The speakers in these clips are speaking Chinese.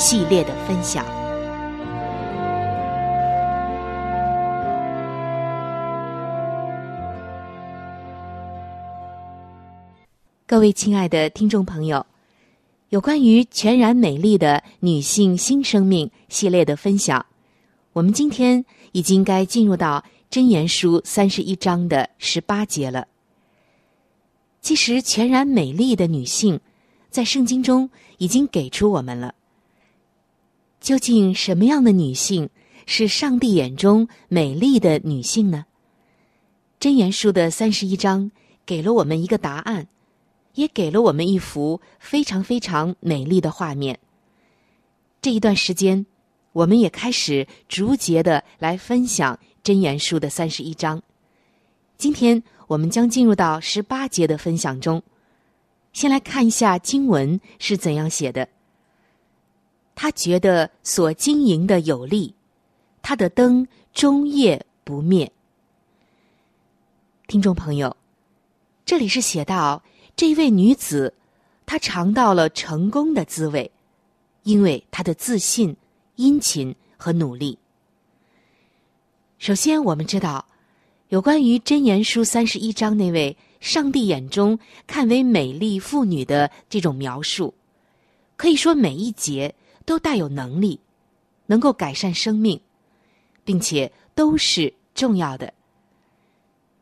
系列的分享。各位亲爱的听众朋友，有关于全然美丽的女性新生命系列的分享，我们今天已经该进入到真言书三十一章的十八节了。其实，全然美丽的女性在圣经中已经给出我们了。究竟什么样的女性是上帝眼中美丽的女性呢？箴言书的三十一章给了我们一个答案，也给了我们一幅非常非常美丽的画面。这一段时间，我们也开始逐节的来分享箴言书的三十一章。今天我们将进入到十八节的分享中，先来看一下经文是怎样写的。他觉得所经营的有利，他的灯终夜不灭。听众朋友，这里是写到这位女子，她尝到了成功的滋味，因为她的自信、殷勤和努力。首先，我们知道有关于箴言书三十一章那位上帝眼中看为美丽妇女的这种描述，可以说每一节。都带有能力，能够改善生命，并且都是重要的，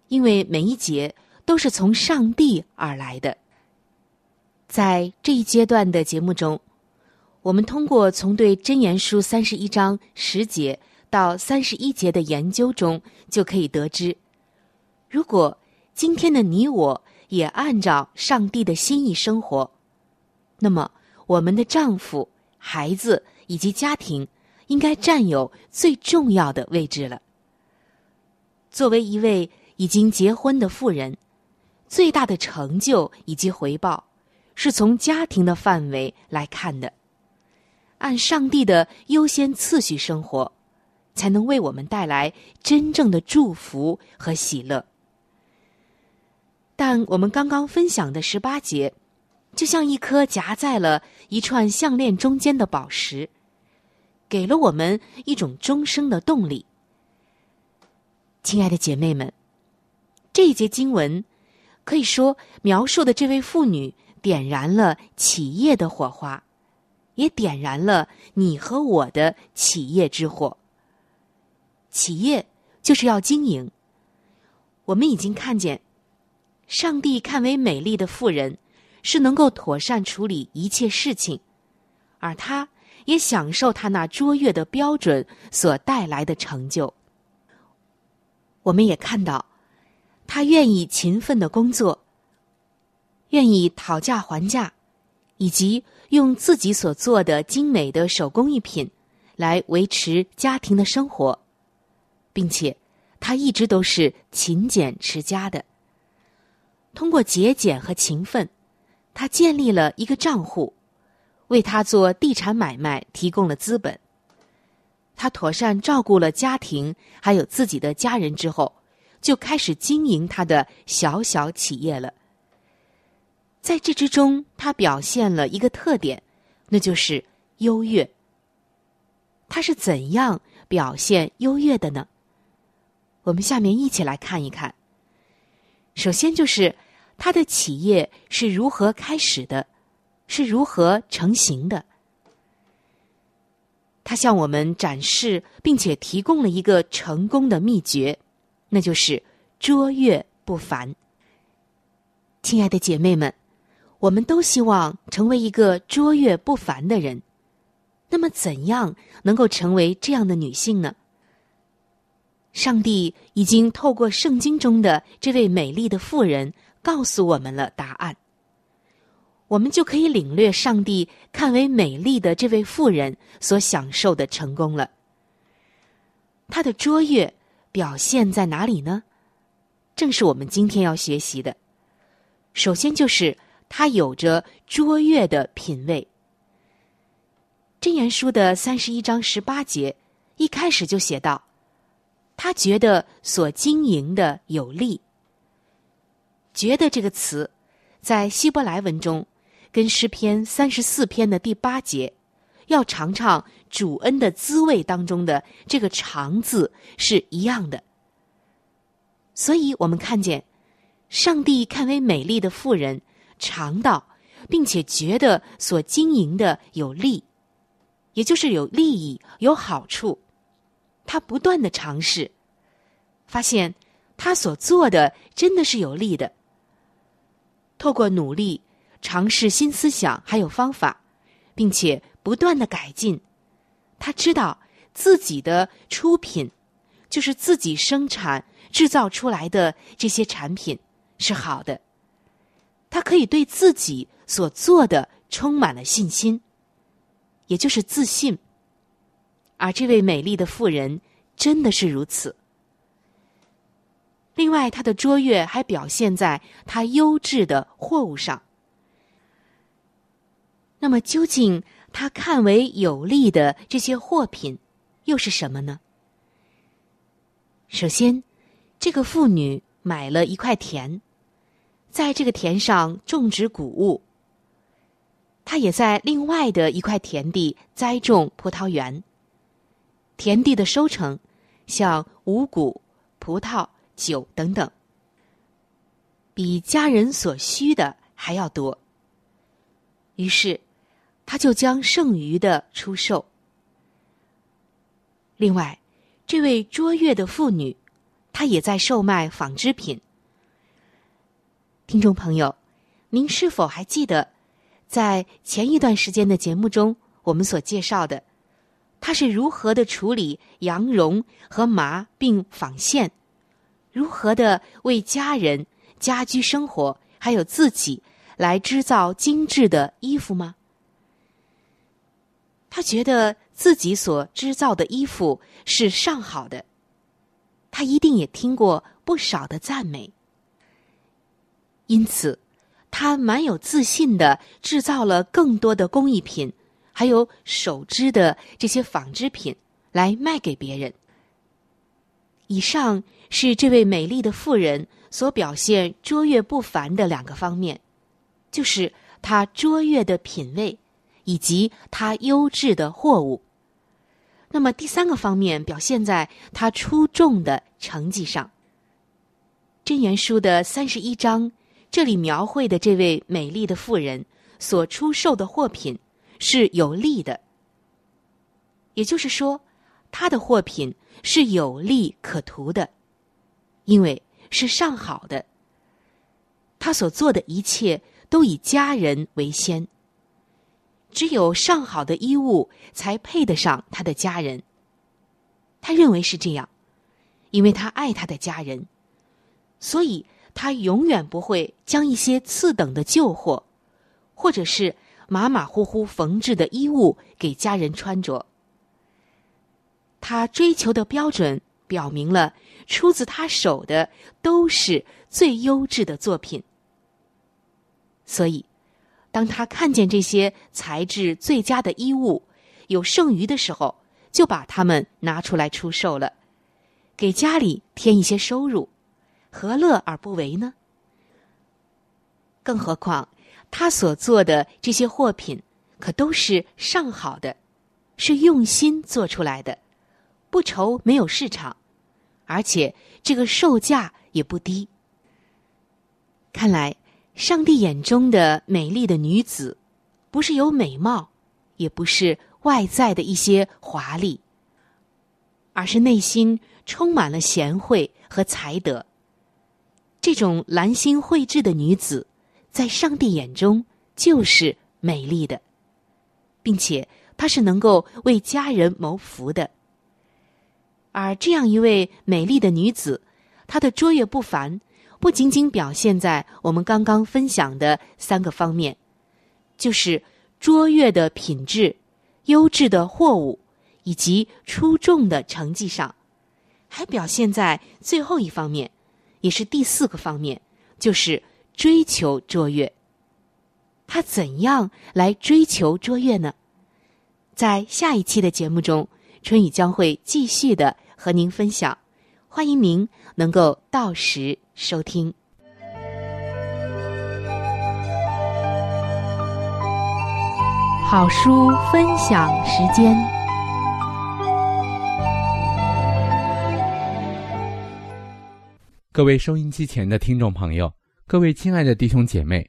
因为每一节都是从上帝而来的。在这一阶段的节目中，我们通过从对真言书三十一章十节到三十一节的研究中，就可以得知，如果今天的你我也按照上帝的心意生活，那么我们的丈夫。孩子以及家庭应该占有最重要的位置了。作为一位已经结婚的妇人，最大的成就以及回报，是从家庭的范围来看的。按上帝的优先次序生活，才能为我们带来真正的祝福和喜乐。但我们刚刚分享的十八节，就像一颗夹在了一串项链中间的宝石，给了我们一种终生的动力。亲爱的姐妹们，这一节经文可以说描述的这位妇女点燃了企业的火花，也点燃了你和我的企业之火。企业就是要经营。我们已经看见。上帝看为美丽的妇人，是能够妥善处理一切事情，而他也享受他那卓越的标准所带来的成就。我们也看到，他愿意勤奋的工作，愿意讨价还价，以及用自己所做的精美的手工艺品来维持家庭的生活，并且他一直都是勤俭持家的。通过节俭和勤奋，他建立了一个账户，为他做地产买卖提供了资本。他妥善照顾了家庭，还有自己的家人之后，就开始经营他的小小企业了。在这之中，他表现了一个特点，那就是优越。他是怎样表现优越的呢？我们下面一起来看一看。首先就是他的企业是如何开始的，是如何成型的。他向我们展示并且提供了一个成功的秘诀，那就是卓越不凡。亲爱的姐妹们，我们都希望成为一个卓越不凡的人。那么，怎样能够成为这样的女性呢？上帝已经透过圣经中的这位美丽的妇人告诉我们了答案，我们就可以领略上帝看为美丽的这位妇人所享受的成功了。她的卓越表现在哪里呢？正是我们今天要学习的。首先就是她有着卓越的品味。箴言书的三十一章十八节一开始就写道。他觉得所经营的有利。觉得这个词，在希伯来文中，跟诗篇三十四篇的第八节“要尝尝主恩的滋味”当中的这个“尝”字是一样的。所以我们看见，上帝看为美丽的妇人尝到，并且觉得所经营的有利，也就是有利益、有好处。他不断的尝试，发现他所做的真的是有利的。透过努力尝试新思想还有方法，并且不断的改进，他知道自己的出品就是自己生产制造出来的这些产品是好的。他可以对自己所做的充满了信心，也就是自信。而这位美丽的妇人真的是如此。另外，他的卓越还表现在他优质的货物上。那么，究竟他看为有利的这些货品又是什么呢？首先，这个妇女买了一块田，在这个田上种植谷物。她也在另外的一块田地栽种葡萄园。田地的收成，像五谷、葡萄、酒等等，比家人所需的还要多。于是，他就将剩余的出售。另外，这位卓越的妇女，她也在售卖纺织品。听众朋友，您是否还记得，在前一段时间的节目中，我们所介绍的？他是如何的处理羊绒和麻并纺线，如何的为家人、家居生活还有自己来制造精致的衣服吗？他觉得自己所制造的衣服是上好的，他一定也听过不少的赞美，因此他蛮有自信的制造了更多的工艺品。还有手织的这些纺织品来卖给别人，以上是这位美丽的妇人所表现卓越不凡的两个方面，就是她卓越的品味，以及她优质的货物。那么第三个方面表现在她出众的成绩上。真言书的三十一章，这里描绘的这位美丽的妇人所出售的货品是有利的，也就是说，她的货品。是有利可图的，因为是上好的。他所做的一切都以家人为先。只有上好的衣物才配得上他的家人。他认为是这样，因为他爱他的家人，所以他永远不会将一些次等的旧货，或者是马马虎虎缝制的衣物给家人穿着。他追求的标准表明了，出自他手的都是最优质的作品。所以，当他看见这些材质最佳的衣物有剩余的时候，就把它们拿出来出售了，给家里添一些收入，何乐而不为呢？更何况，他所做的这些货品可都是上好的，是用心做出来的。不愁没有市场，而且这个售价也不低。看来，上帝眼中的美丽的女子，不是有美貌，也不是外在的一些华丽，而是内心充满了贤惠和才德。这种兰心蕙质的女子，在上帝眼中就是美丽的，并且她是能够为家人谋福的。而这样一位美丽的女子，她的卓越不凡，不仅仅表现在我们刚刚分享的三个方面，就是卓越的品质、优质的货物以及出众的成绩上，还表现在最后一方面，也是第四个方面，就是追求卓越。她怎样来追求卓越呢？在下一期的节目中，春雨将会继续的。和您分享，欢迎您能够到时收听。好书分享时间，各位收音机前的听众朋友，各位亲爱的弟兄姐妹，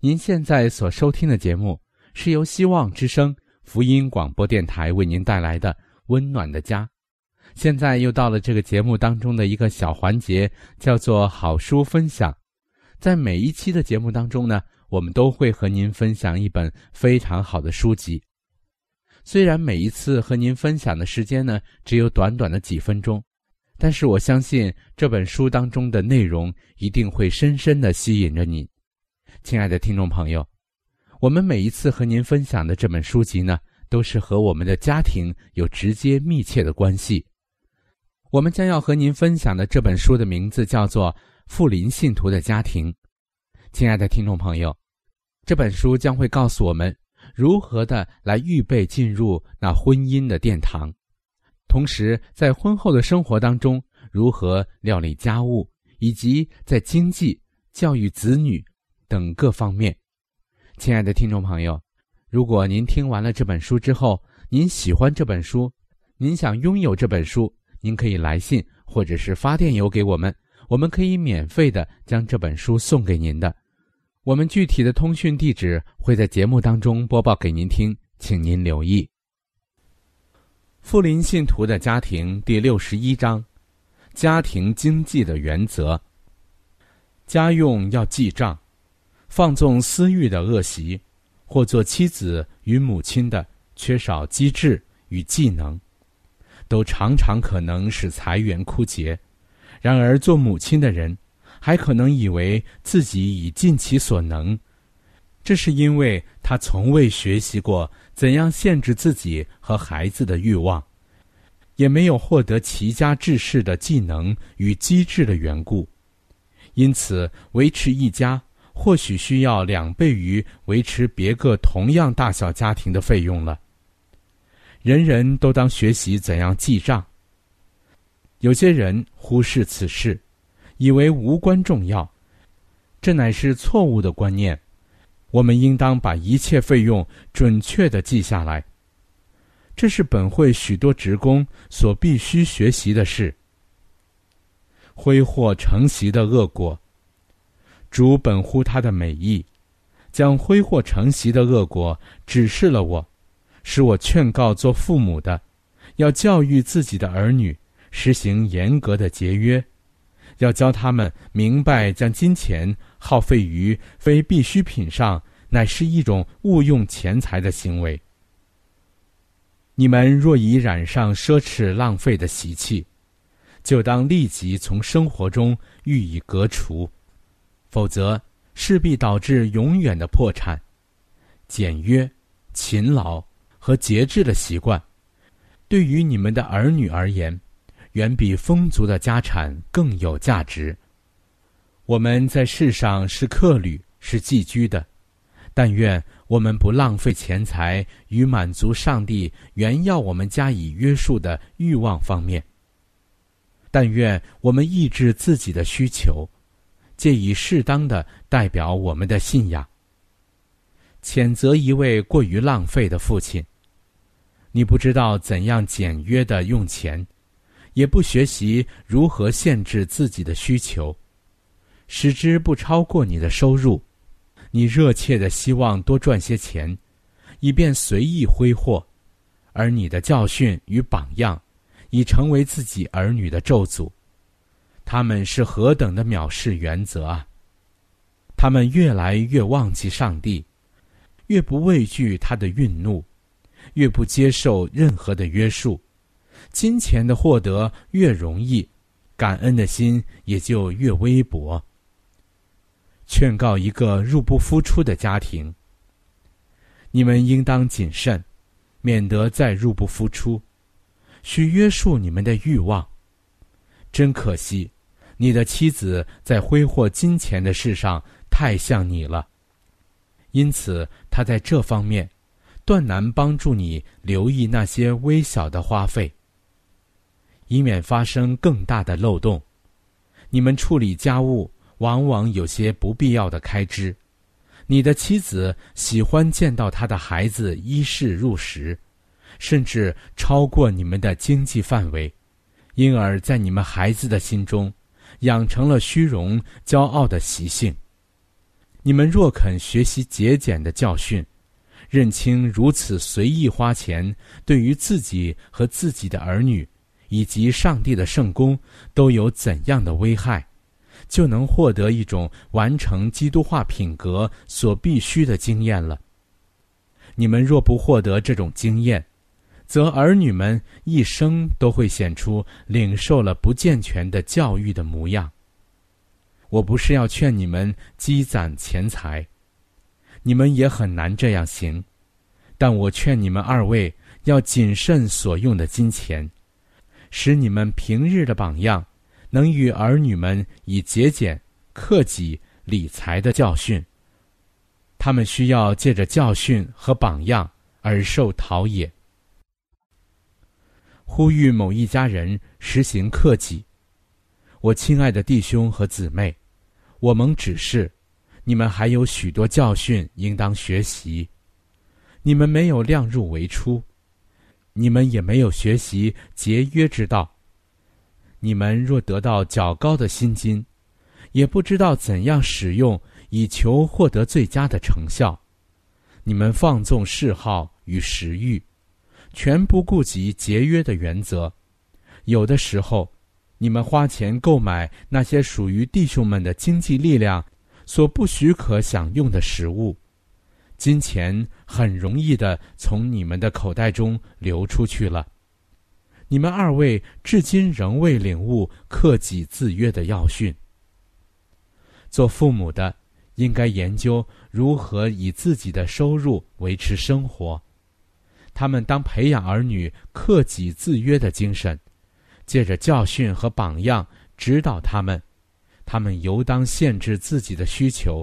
您现在所收听的节目是由希望之声福音广播电台为您带来的《温暖的家》。现在又到了这个节目当中的一个小环节，叫做好书分享。在每一期的节目当中呢，我们都会和您分享一本非常好的书籍。虽然每一次和您分享的时间呢只有短短的几分钟，但是我相信这本书当中的内容一定会深深的吸引着您，亲爱的听众朋友。我们每一次和您分享的这本书籍呢，都是和我们的家庭有直接密切的关系。我们将要和您分享的这本书的名字叫做《富林信徒的家庭》。亲爱的听众朋友，这本书将会告诉我们如何的来预备进入那婚姻的殿堂，同时在婚后的生活当中如何料理家务，以及在经济、教育子女等各方面。亲爱的听众朋友，如果您听完了这本书之后，您喜欢这本书，您想拥有这本书。您可以来信或者是发电邮给我们，我们可以免费的将这本书送给您的。我们具体的通讯地址会在节目当中播报给您听，请您留意。富林信徒的家庭第六十一章：家庭经济的原则。家用要记账，放纵私欲的恶习，或做妻子与母亲的缺少机智与技能。都常常可能使财源枯竭，然而做母亲的人还可能以为自己已尽其所能，这是因为他从未学习过怎样限制自己和孩子的欲望，也没有获得齐家治世的技能与机智的缘故，因此维持一家或许需要两倍于维持别个同样大小家庭的费用了。人人都当学习怎样记账。有些人忽视此事，以为无关重要，这乃是错误的观念。我们应当把一切费用准确的记下来。这是本会许多职工所必须学习的事。挥霍成习的恶果，主本乎他的美意，将挥霍成习的恶果指示了我，使我劝告做父母的，要教育自己的儿女，实行严格的节约，要教他们明白将金钱耗费于非必需品上，乃是一种误用钱财的行为。你们若已染上奢侈浪费的习气，就当立即从生活中予以革除，否则势必导致永远的破产。简约、勤劳和节制的习惯，对于你们的儿女而言，远比丰足的家产更有价值。我们在世上是客旅，是寄居的，但愿。我们不浪费钱财与满足上帝原要我们加以约束的欲望方面，但愿我们抑制自己的需求，借以适当的代表我们的信仰。谴责一位过于浪费的父亲，你不知道怎样简约的用钱，也不学习如何限制自己的需求，使之不超过你的收入。你热切的希望多赚些钱，以便随意挥霍，而你的教训与榜样，已成为自己儿女的咒诅。他们是何等的藐视原则啊！他们越来越忘记上帝，越不畏惧他的愠怒，越不接受任何的约束。金钱的获得越容易，感恩的心也就越微薄。劝告一个入不敷出的家庭：你们应当谨慎，免得再入不敷出。需约束你们的欲望。真可惜，你的妻子在挥霍金钱的事上太像你了，因此他在这方面断难帮助你留意那些微小的花费，以免发生更大的漏洞。你们处理家务。往往有些不必要的开支，你的妻子喜欢见到她的孩子衣食入食，甚至超过你们的经济范围，因而，在你们孩子的心中，养成了虚荣、骄傲的习性。你们若肯学习节俭的教训，认清如此随意花钱对于自己和自己的儿女，以及上帝的圣功都有怎样的危害。就能获得一种完成基督化品格所必须的经验了。你们若不获得这种经验，则儿女们一生都会显出领受了不健全的教育的模样。我不是要劝你们积攒钱财，你们也很难这样行。但我劝你们二位要谨慎所用的金钱，使你们平日的榜样。能与儿女们以节俭、克己、理财的教训，他们需要借着教训和榜样而受陶冶。呼吁某一家人实行克己。我亲爱的弟兄和姊妹，我们指示你们还有许多教训应当学习。你们没有量入为出，你们也没有学习节约之道。你们若得到较高的薪金，也不知道怎样使用以求获得最佳的成效。你们放纵嗜好与食欲，全不顾及节约的原则。有的时候，你们花钱购买那些属于弟兄们的经济力量所不许可享用的食物，金钱很容易的从你们的口袋中流出去了。你们二位至今仍未领悟克己自约的要训。做父母的应该研究如何以自己的收入维持生活，他们当培养儿女克己自约的精神，借着教训和榜样指导他们。他们尤当限制自己的需求，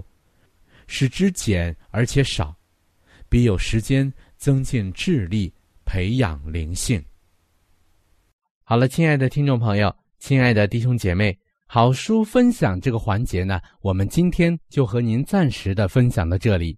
使之减而且少，比有时间增进智力、培养灵性。好了，亲爱的听众朋友，亲爱的弟兄姐妹，好书分享这个环节呢，我们今天就和您暂时的分享到这里。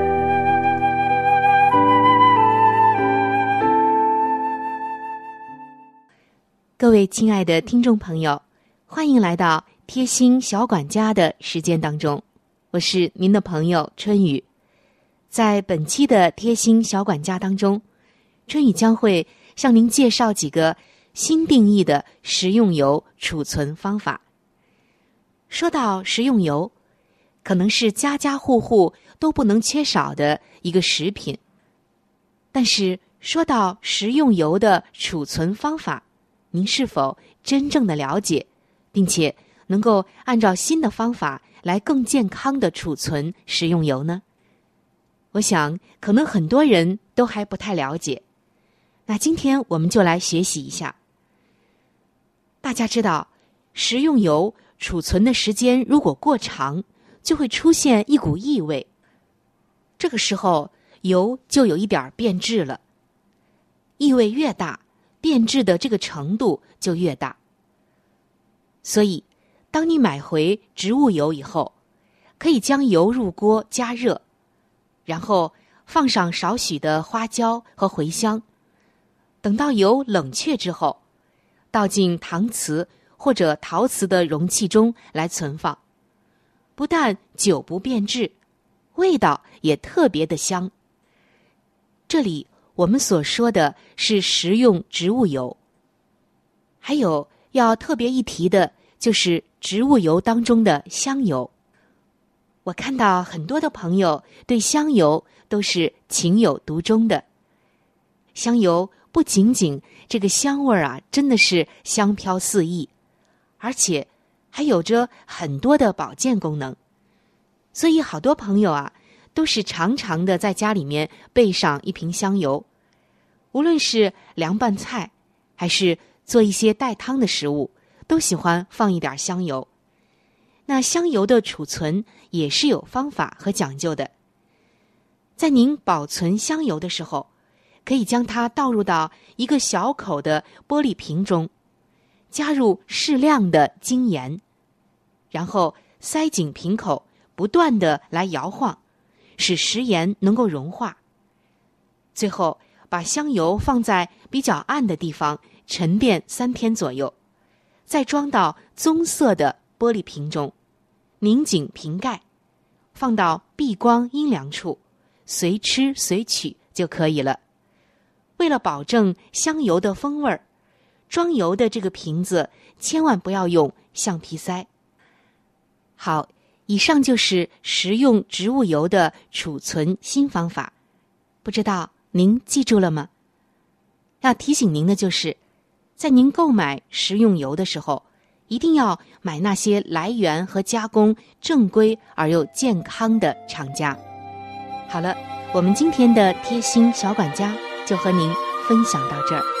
各位亲爱的听众朋友，欢迎来到贴心小管家的时间当中，我是您的朋友春雨。在本期的贴心小管家当中，春雨将会向您介绍几个新定义的食用油储存方法。说到食用油，可能是家家户户都不能缺少的一个食品，但是说到食用油的储存方法，您是否真正的了解，并且能够按照新的方法来更健康的储存食用油呢？我想，可能很多人都还不太了解。那今天我们就来学习一下。大家知道，食用油储存的时间如果过长，就会出现一股异味。这个时候，油就有一点变质了。异味越大。变质的这个程度就越大，所以，当你买回植物油以后，可以将油入锅加热，然后放上少许的花椒和茴香，等到油冷却之后，倒进搪瓷或者陶瓷的容器中来存放，不但久不变质，味道也特别的香。这里。我们所说的是食用植物油，还有要特别一提的，就是植物油当中的香油。我看到很多的朋友对香油都是情有独钟的。香油不仅仅这个香味儿啊，真的是香飘四溢，而且还有着很多的保健功能，所以好多朋友啊。都是常常的在家里面备上一瓶香油，无论是凉拌菜，还是做一些带汤的食物，都喜欢放一点香油。那香油的储存也是有方法和讲究的。在您保存香油的时候，可以将它倒入到一个小口的玻璃瓶中，加入适量的精盐，然后塞紧瓶口，不断的来摇晃。使食盐能够融化。最后，把香油放在比较暗的地方沉淀三天左右，再装到棕色的玻璃瓶中，拧紧瓶盖，放到避光阴凉处，随吃随取就可以了。为了保证香油的风味儿，装油的这个瓶子千万不要用橡皮塞。好。以上就是食用植物油的储存新方法，不知道您记住了吗？要提醒您的就是，在您购买食用油的时候，一定要买那些来源和加工正规而又健康的厂家。好了，我们今天的贴心小管家就和您分享到这儿。